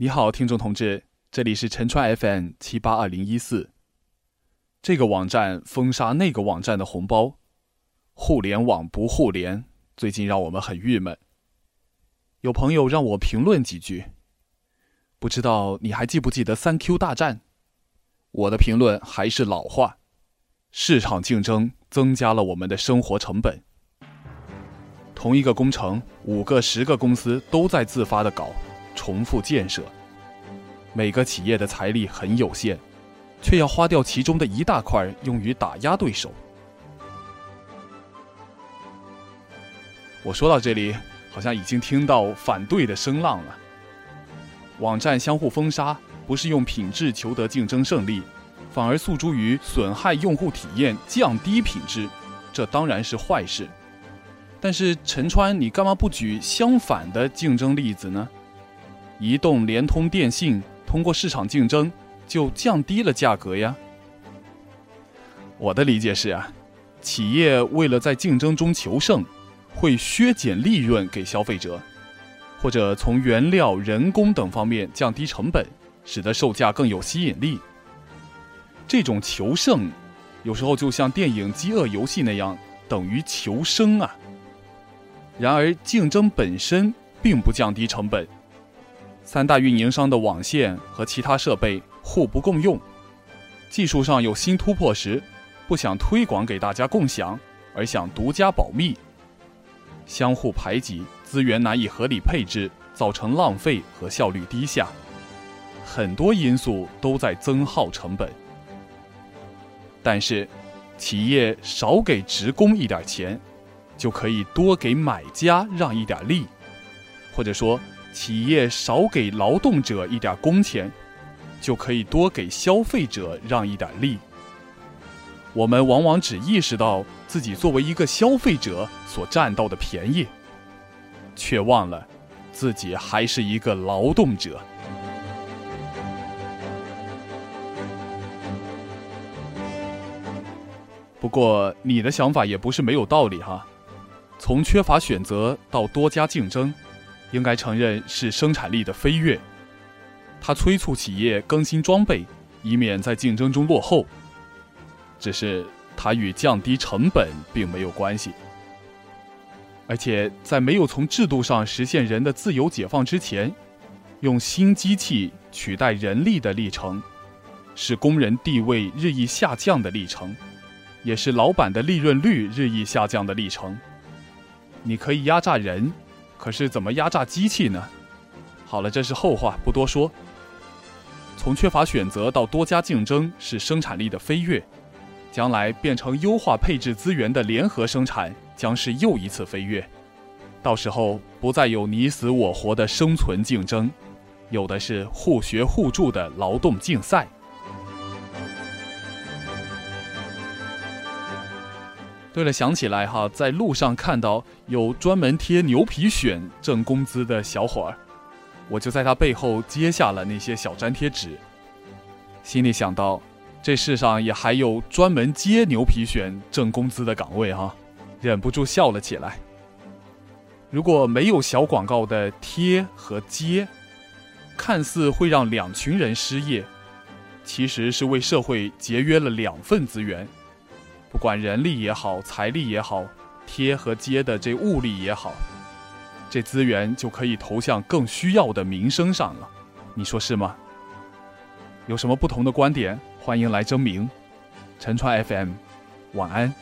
你好，听众同志，这里是陈川 FM 七八二零一四。这个网站封杀那个网站的红包，互联网不互联，最近让我们很郁闷。有朋友让我评论几句，不知道你还记不记得三 Q 大战？我的评论还是老话：市场竞争增加了我们的生活成本。同一个工程，五个、十个公司都在自发的搞。重复建设，每个企业的财力很有限，却要花掉其中的一大块用于打压对手。我说到这里，好像已经听到反对的声浪了。网站相互封杀，不是用品质求得竞争胜利，反而诉诸于损害用户体验、降低品质，这当然是坏事。但是陈川，你干嘛不举相反的竞争例子呢？移动、联通、电信通过市场竞争就降低了价格呀。我的理解是啊，企业为了在竞争中求胜，会削减利润给消费者，或者从原料、人工等方面降低成本，使得售价更有吸引力。这种求胜，有时候就像电影《饥饿游戏》那样，等于求生啊。然而，竞争本身并不降低成本。三大运营商的网线和其他设备互不共用，技术上有新突破时，不想推广给大家共享，而想独家保密，相互排挤，资源难以合理配置，造成浪费和效率低下，很多因素都在增耗成本。但是，企业少给职工一点钱，就可以多给买家让一点利，或者说。企业少给劳动者一点工钱，就可以多给消费者让一点利。我们往往只意识到自己作为一个消费者所占到的便宜，却忘了自己还是一个劳动者。不过，你的想法也不是没有道理哈。从缺乏选择到多加竞争。应该承认是生产力的飞跃，它催促企业更新装备，以免在竞争中落后。只是它与降低成本并没有关系。而且在没有从制度上实现人的自由解放之前，用新机器取代人力的历程，是工人地位日益下降的历程，也是老板的利润率日益下降的历程。你可以压榨人。可是怎么压榨机器呢？好了，这是后话，不多说。从缺乏选择到多加竞争是生产力的飞跃，将来变成优化配置资源的联合生产将是又一次飞跃。到时候不再有你死我活的生存竞争，有的是互学互助的劳动竞赛。对了，想起来哈，在路上看到有专门贴牛皮癣挣工资的小伙儿，我就在他背后揭下了那些小粘贴纸，心里想到，这世上也还有专门接牛皮癣挣工资的岗位哈，忍不住笑了起来。如果没有小广告的贴和接，看似会让两群人失业，其实是为社会节约了两份资源。不管人力也好，财力也好，贴和接的这物力也好，这资源就可以投向更需要的民生上了，你说是吗？有什么不同的观点，欢迎来争鸣。陈川 FM，晚安。